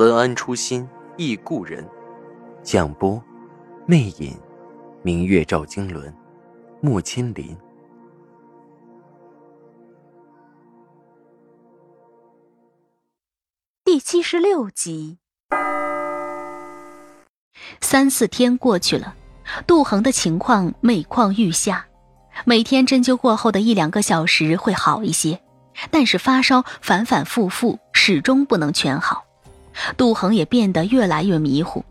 文安初心忆故人，蒋波，魅影，明月照经纶，木千林。第七十六集。三四天过去了，杜恒的情况每况愈下，每天针灸过后的一两个小时会好一些，但是发烧反反复复，始终不能全好。杜恒也变得越来越迷糊，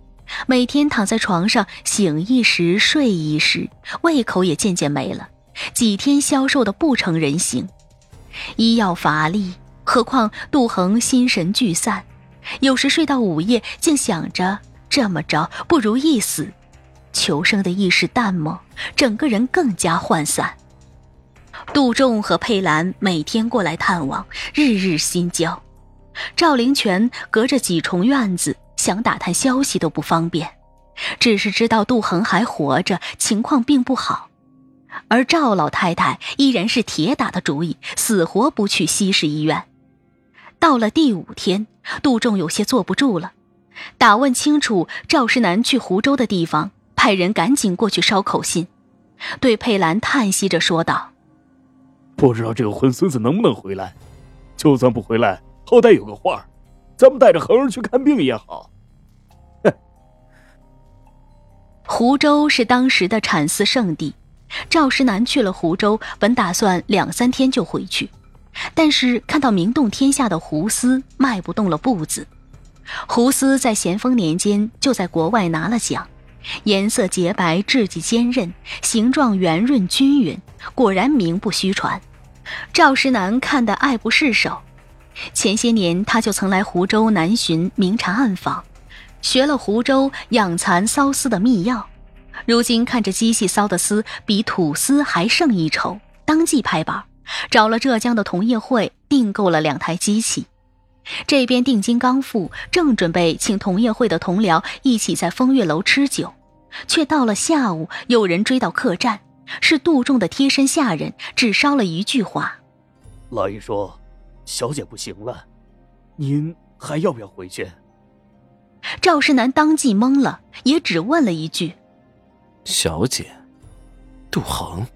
每天躺在床上醒一时睡一时，胃口也渐渐没了，几天消瘦的不成人形。医药乏力，何况杜恒心神俱散，有时睡到午夜，竟想着这么着不如一死，求生的意识淡漠，整个人更加涣散。杜仲和佩兰每天过来探望，日日心焦。赵灵泉隔着几重院子，想打探消息都不方便，只是知道杜恒还活着，情况并不好。而赵老太太依然是铁打的主意，死活不去西市医院。到了第五天，杜仲有些坐不住了，打问清楚赵世南去湖州的地方，派人赶紧过去捎口信，对佩兰叹息着说道：“不知道这个混孙子能不能回来，就算不回来。”好歹有个话，咱们带着恒儿去看病也好。湖州是当时的产丝圣地，赵石南去了湖州，本打算两三天就回去，但是看到名动天下的胡丝，迈不动了步子。胡丝在咸丰年间就在国外拿了奖，颜色洁白，质地坚韧，形状圆润均匀，果然名不虚传。赵石南看得爱不释手。前些年，他就曾来湖州南巡明察暗访，学了湖州养蚕缫丝的秘药。如今看着机器缫的丝比土丝还胜一筹，当即拍板，找了浙江的同业会订购了两台机器。这边定金刚付，正准备请同业会的同僚一起在风月楼吃酒，却到了下午，有人追到客栈，是杜仲的贴身下人，只捎了一句话：“老爷说。”小姐不行了，您还要不要回去？赵世南当即懵了，也只问了一句：“小姐，杜恒。”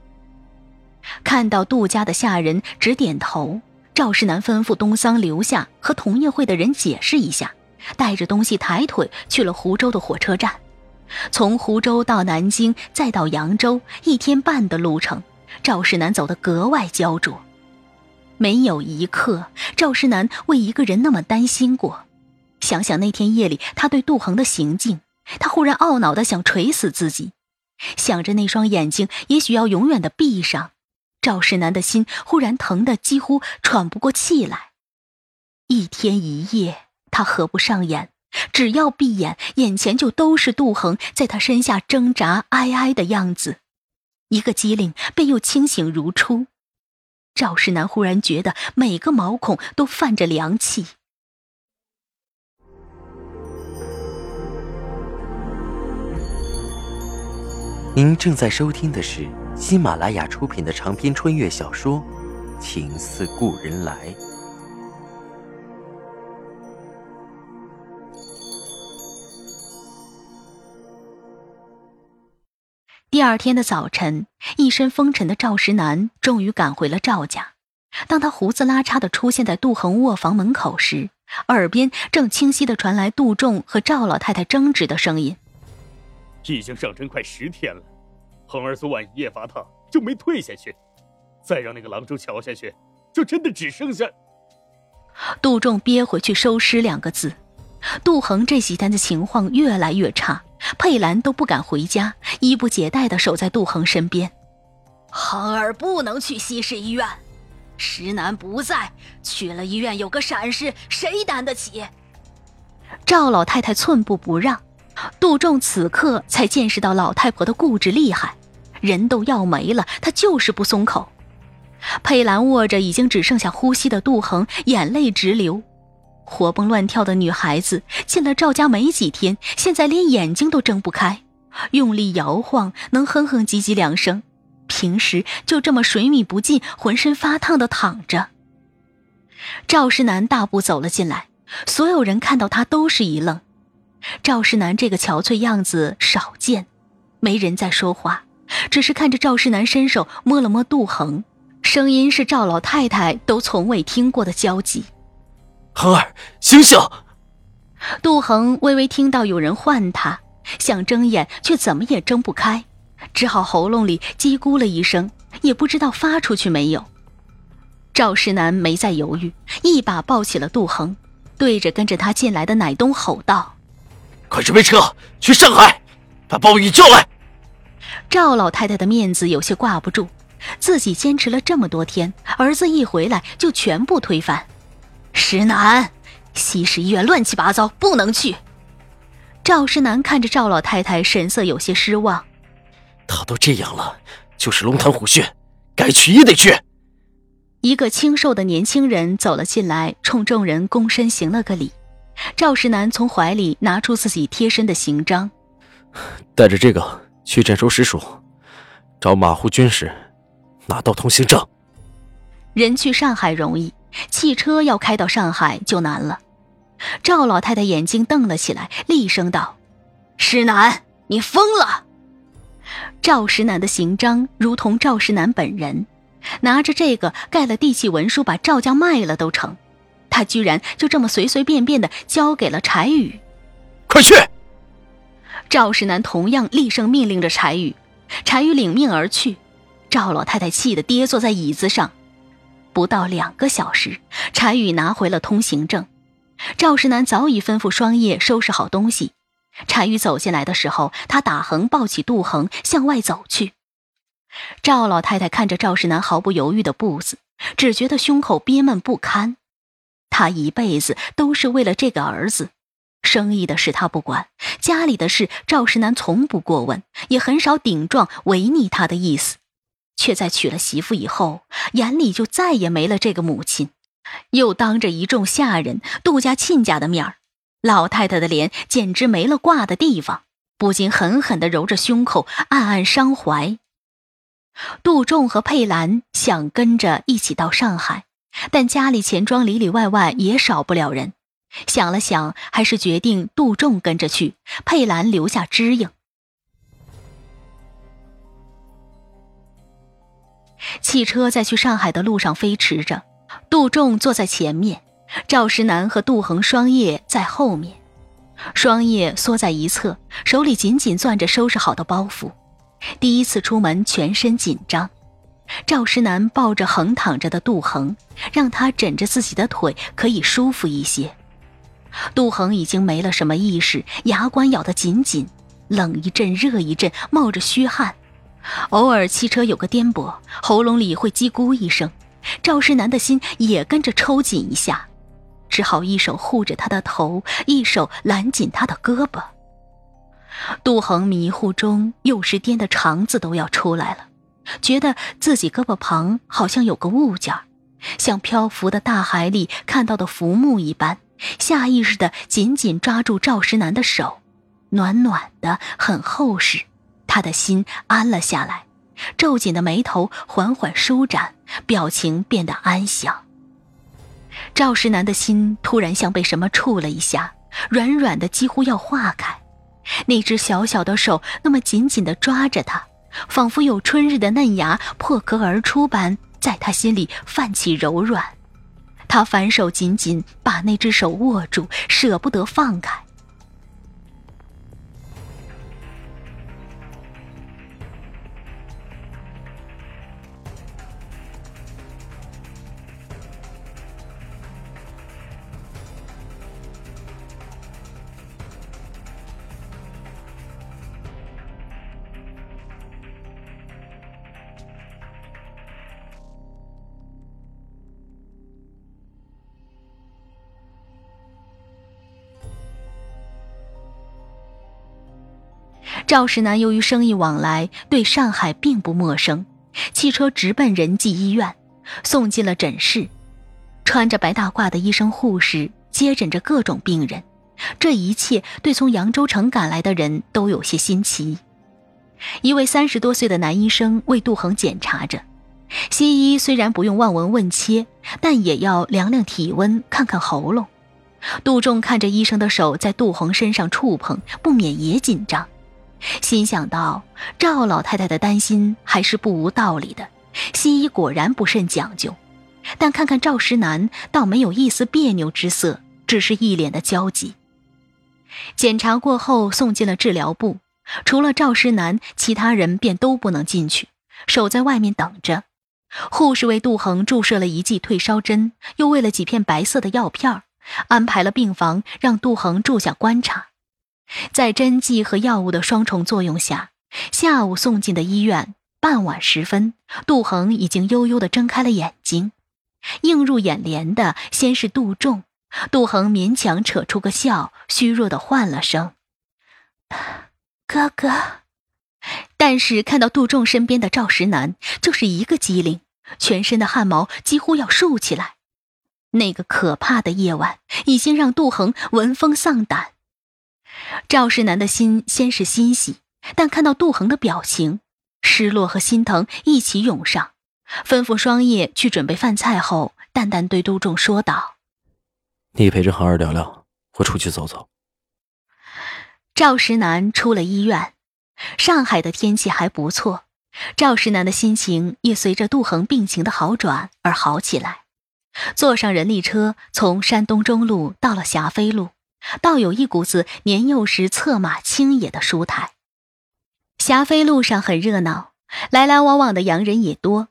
看到杜家的下人直点头，赵世南吩咐东桑留下和同业会的人解释一下，带着东西抬腿去了湖州的火车站。从湖州到南京，再到扬州，一天半的路程，赵世南走得格外焦灼。没有一刻，赵世南为一个人那么担心过。想想那天夜里他对杜恒的行径，他忽然懊恼的想捶死自己。想着那双眼睛也许要永远的闭上，赵世南的心忽然疼得几乎喘不过气来。一天一夜，他合不上眼，只要闭眼，眼前就都是杜恒在他身下挣扎哀哀的样子。一个机灵，便又清醒如初。赵世南忽然觉得每个毛孔都泛着凉气。您正在收听的是喜马拉雅出品的长篇穿越小说《情似故人来》。第二天的早晨，一身风尘的赵石南终于赶回了赵家。当他胡子拉碴的出现在杜恒卧房门口时，耳边正清晰的传来杜仲和赵老太太争执的声音：“已经上针快十天了，恒儿昨晚一夜发烫就没退下去，再让那个郎中瞧下去，就真的只剩下……”杜仲憋回去收尸两个字。杜恒这几天的情况越来越差。佩兰都不敢回家，衣不解带的守在杜恒身边。恒儿不能去西市医院，石楠不在，去了医院有个闪失，谁担得起？赵老太太寸步不让。杜仲此刻才见识到老太婆的固执厉害，人都要没了，她就是不松口。佩兰握着已经只剩下呼吸的杜恒，眼泪直流。活蹦乱跳的女孩子进了赵家没几天，现在连眼睛都睁不开，用力摇晃能哼哼唧唧两声。平时就这么水米不进、浑身发烫的躺着。赵世南大步走了进来，所有人看到他都是一愣。赵世南这个憔悴样子少见，没人在说话，只是看着赵世南伸手摸了摸杜恒，声音是赵老太太都从未听过的焦急：“恒儿，醒醒！”杜恒微微听到有人唤他，想睁眼，却怎么也睁不开，只好喉咙里叽咕了一声，也不知道发出去没有。赵世南没再犹豫，一把抱起了杜恒，对着跟着他进来的奶东吼道。快准备车去上海，把鲍宇叫来。赵老太太的面子有些挂不住，自己坚持了这么多天，儿子一回来就全部推翻。石楠，西市医院乱七八糟，不能去。赵石楠看着赵老太太，神色有些失望。他都这样了，就是龙潭虎穴，该去也得去。一个清瘦的年轻人走了进来，冲众人躬身行了个礼。赵石楠从怀里拿出自己贴身的行章，带着这个去镇守使署，找马湖军师拿到通行证。人去上海容易，汽车要开到上海就难了。赵老太太眼睛瞪了起来，厉声道：“石南，你疯了！”赵石南的行章如同赵石南本人，拿着这个盖了地契文书，把赵家卖了都成。他居然就这么随随便便的交给了柴宇，快去！赵石南同样厉声命令着柴宇，柴宇领命而去。赵老太太气得跌坐在椅子上。不到两个小时，柴宇拿回了通行证。赵世南早已吩咐双叶收拾好东西。柴宇走进来的时候，他打横抱起杜恒向外走去。赵老太太看着赵世南毫不犹豫的步子，只觉得胸口憋闷不堪。他一辈子都是为了这个儿子，生意的事他不管，家里的事赵世南从不过问，也很少顶撞违逆他的意思，却在娶了媳妇以后，眼里就再也没了这个母亲，又当着一众下人、杜家亲家的面儿，老太太的脸简直没了挂的地方，不禁狠狠地揉着胸口，暗暗伤怀。杜仲和佩兰想跟着一起到上海。但家里钱庄里里外外也少不了人，想了想，还是决定杜仲跟着去，佩兰留下支应。汽车在去上海的路上飞驰着，杜仲坐在前面，赵石南和杜恒双叶在后面，双叶缩在一侧，手里紧紧攥着收拾好的包袱。第一次出门，全身紧张。赵石南抱着横躺着的杜恒，让他枕着自己的腿，可以舒服一些。杜恒已经没了什么意识，牙关咬得紧紧，冷一阵热一阵，冒着虚汗。偶尔汽车有个颠簸，喉咙里会叽咕一声，赵石南的心也跟着抽紧一下，只好一手护着他的头，一手揽紧他的胳膊。杜恒迷糊中，又是颠的肠子都要出来了。觉得自己胳膊旁好像有个物件，像漂浮的大海里看到的浮木一般，下意识的紧紧抓住赵石南的手，暖暖的，很厚实。他的心安了下来，皱紧的眉头缓缓舒展，表情变得安详。赵石南的心突然像被什么触了一下，软软的几乎要化开，那只小小的手那么紧紧的抓着他。仿佛有春日的嫩芽破壳而出般，在他心里泛起柔软。他反手紧紧把那只手握住，舍不得放开。赵石南由于生意往来，对上海并不陌生，汽车直奔仁济医院，送进了诊室。穿着白大褂的医生护士接诊着各种病人，这一切对从扬州城赶来的人都有些新奇。一位三十多岁的男医生为杜恒检查着，西医虽然不用望闻问切，但也要量量体温、看看喉咙。杜仲看着医生的手在杜恒身上触碰，不免也紧张，心想到赵老太太的担心还是不无道理的。西医果然不甚讲究，但看看赵石南，倒没有一丝别扭之色，只是一脸的焦急。检查过后，送进了治疗部。除了赵石南，其他人便都不能进去，守在外面等着。护士为杜恒注射了一剂退烧针，又喂了几片白色的药片安排了病房让杜恒住下观察。在针剂和药物的双重作用下，下午送进的医院。傍晚时分，杜恒已经悠悠地睁开了眼睛，映入眼帘的先是杜仲。杜恒勉强扯出个笑，虚弱地唤了声。哥哥，但是看到杜仲身边的赵石南，就是一个机灵，全身的汗毛几乎要竖起来。那个可怕的夜晚已经让杜恒闻风丧胆。赵石南的心先是欣喜，但看到杜恒的表情，失落和心疼一起涌上，吩咐双叶去准备饭菜后，淡淡对杜仲说道：“你陪着恒儿聊聊，我出去走走。”赵石南出了医院，上海的天气还不错，赵石南的心情也随着杜恒病情的好转而好起来。坐上人力车，从山东中路到了霞飞路，倒有一股子年幼时策马轻野的舒坦。霞飞路上很热闹，来来往往的洋人也多，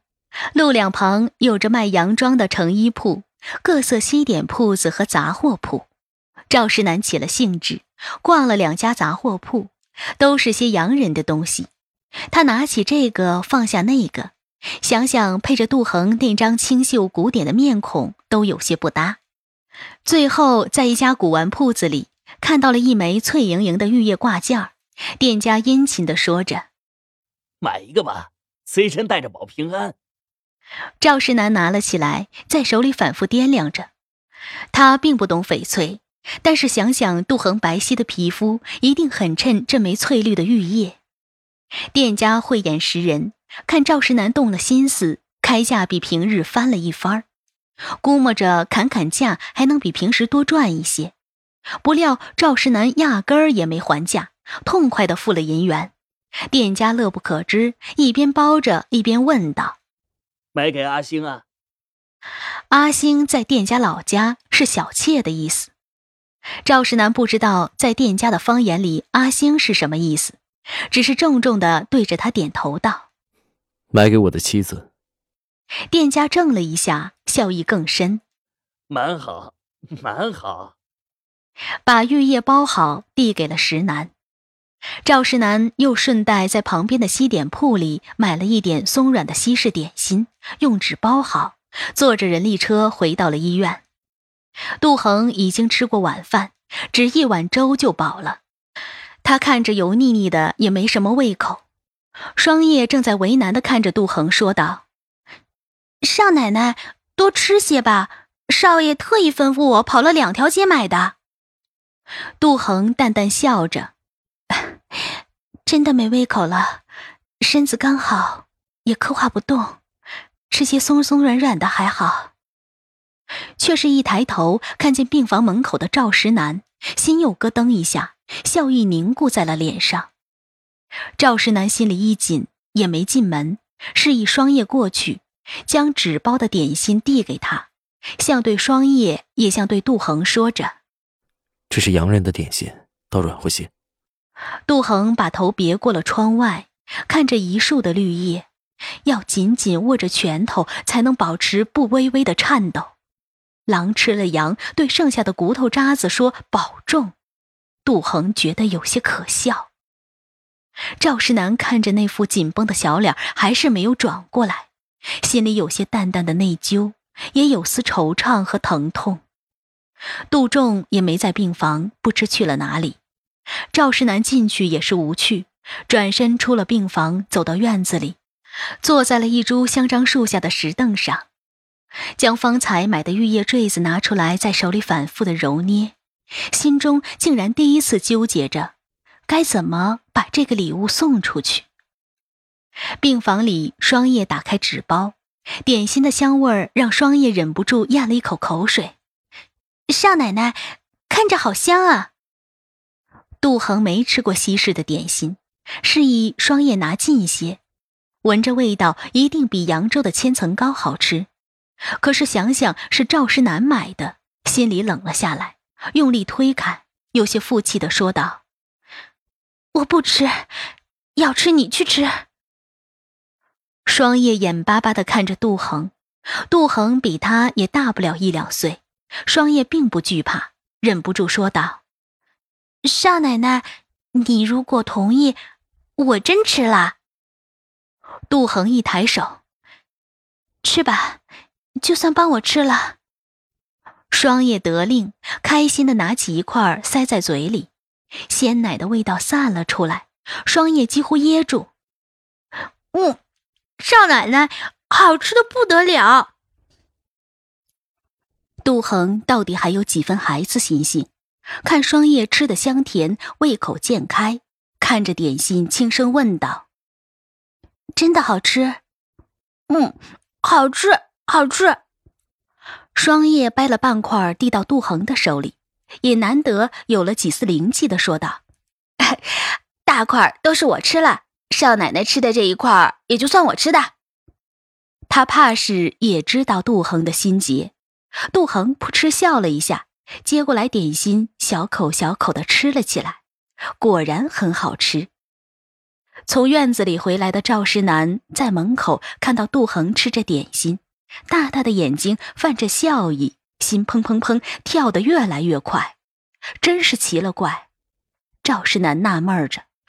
路两旁有着卖洋装的成衣铺、各色西点铺子和杂货铺。赵石南起了兴致。逛了两家杂货铺，都是些洋人的东西。他拿起这个，放下那个，想想配着杜恒那张清秀古典的面孔，都有些不搭。最后，在一家古玩铺子里，看到了一枚翠莹莹的玉叶挂件店家殷勤地说着：“买一个吧，随身带着保平安。”赵世南拿了起来，在手里反复掂量着。他并不懂翡翠。但是想想杜恒白皙的皮肤，一定很衬这枚翠绿的玉叶。店家慧眼识人，看赵石南动了心思，开价比平日翻了一番估摸着砍砍价还能比平时多赚一些。不料赵石南压根儿也没还价，痛快地付了银元。店家乐不可支，一边包着一边问道：“买给阿星啊？”阿星在店家老家是小妾的意思。赵石南不知道在店家的方言里“阿星”是什么意思，只是重重的对着他点头道：“买给我的妻子。”店家怔了一下，笑意更深：“蛮好，蛮好。”把玉叶包好，递给了石楠。赵石楠又顺带在旁边的西点铺里买了一点松软的西式点心，用纸包好，坐着人力车回到了医院。杜恒已经吃过晚饭，只一碗粥就饱了。他看着油腻腻的，也没什么胃口。双叶正在为难的看着杜恒，说道：“少奶奶，多吃些吧。少爷特意吩咐我跑了两条街买的。”杜恒淡淡笑着：“ 真的没胃口了，身子刚好，也刻画不动，吃些松松软软的还好。”却是一抬头看见病房门口的赵石南，心又咯噔一下，笑意凝固在了脸上。赵石南心里一紧，也没进门，示意双叶过去，将纸包的点心递给他，像对双叶，也像对杜恒说着：“这是洋人的点心，倒软和些。”杜恒把头别过了窗外，看着一树的绿叶，要紧紧握着拳头，才能保持不微微的颤抖。狼吃了羊，对剩下的骨头渣子说：“保重。”杜恒觉得有些可笑。赵世南看着那副紧绷的小脸，还是没有转过来，心里有些淡淡的内疚，也有丝惆怅和疼痛。杜仲也没在病房，不知去了哪里。赵世南进去也是无趣，转身出了病房，走到院子里，坐在了一株香樟树下的石凳上，将方才买的玉叶坠子拿出来，在手里反复的揉捏，心中竟然第一次纠结着，该怎么把这个礼物送出去。病房里，双叶打开纸包，点心的香味儿让双叶忍不住咽了一口口水。少奶奶，看着好香啊！杜恒没吃过西式的点心，示意双叶拿近一些，闻着味道一定比扬州的千层糕好吃。可是想想是赵师南买的，心里冷了下来，用力推开，有些负气的说道：“我不吃，要吃你去吃。”双叶眼巴巴的看着杜恒，杜恒比他也大不了一两岁，双叶并不惧怕，忍不住说道：“少奶奶，你如果同意，我真吃了。”杜恒一抬手：“吃吧，就算帮我吃了。”双叶得令，开心的拿起一块塞在嘴里，鲜奶的味道散了出来，双叶几乎噎住。嗯。少奶奶，好吃的不得了。杜恒到底还有几分孩子心性，看双叶吃的香甜，胃口渐开，看着点心，轻声问道：“真的好吃？”“嗯，好吃，好吃。”双叶掰了半块递到杜恒的手里，也难得有了几丝灵气的说道：“ 大块都是我吃了。”少奶奶吃的这一块也就算我吃的。他怕是也知道杜恒的心结。杜恒扑哧笑了一下，接过来点心，小口小口的吃了起来，果然很好吃。从院子里回来的赵世南在门口看到杜恒吃着点心，大大的眼睛泛着笑意，心砰砰砰跳得越来越快，真是奇了怪。赵世南纳闷着。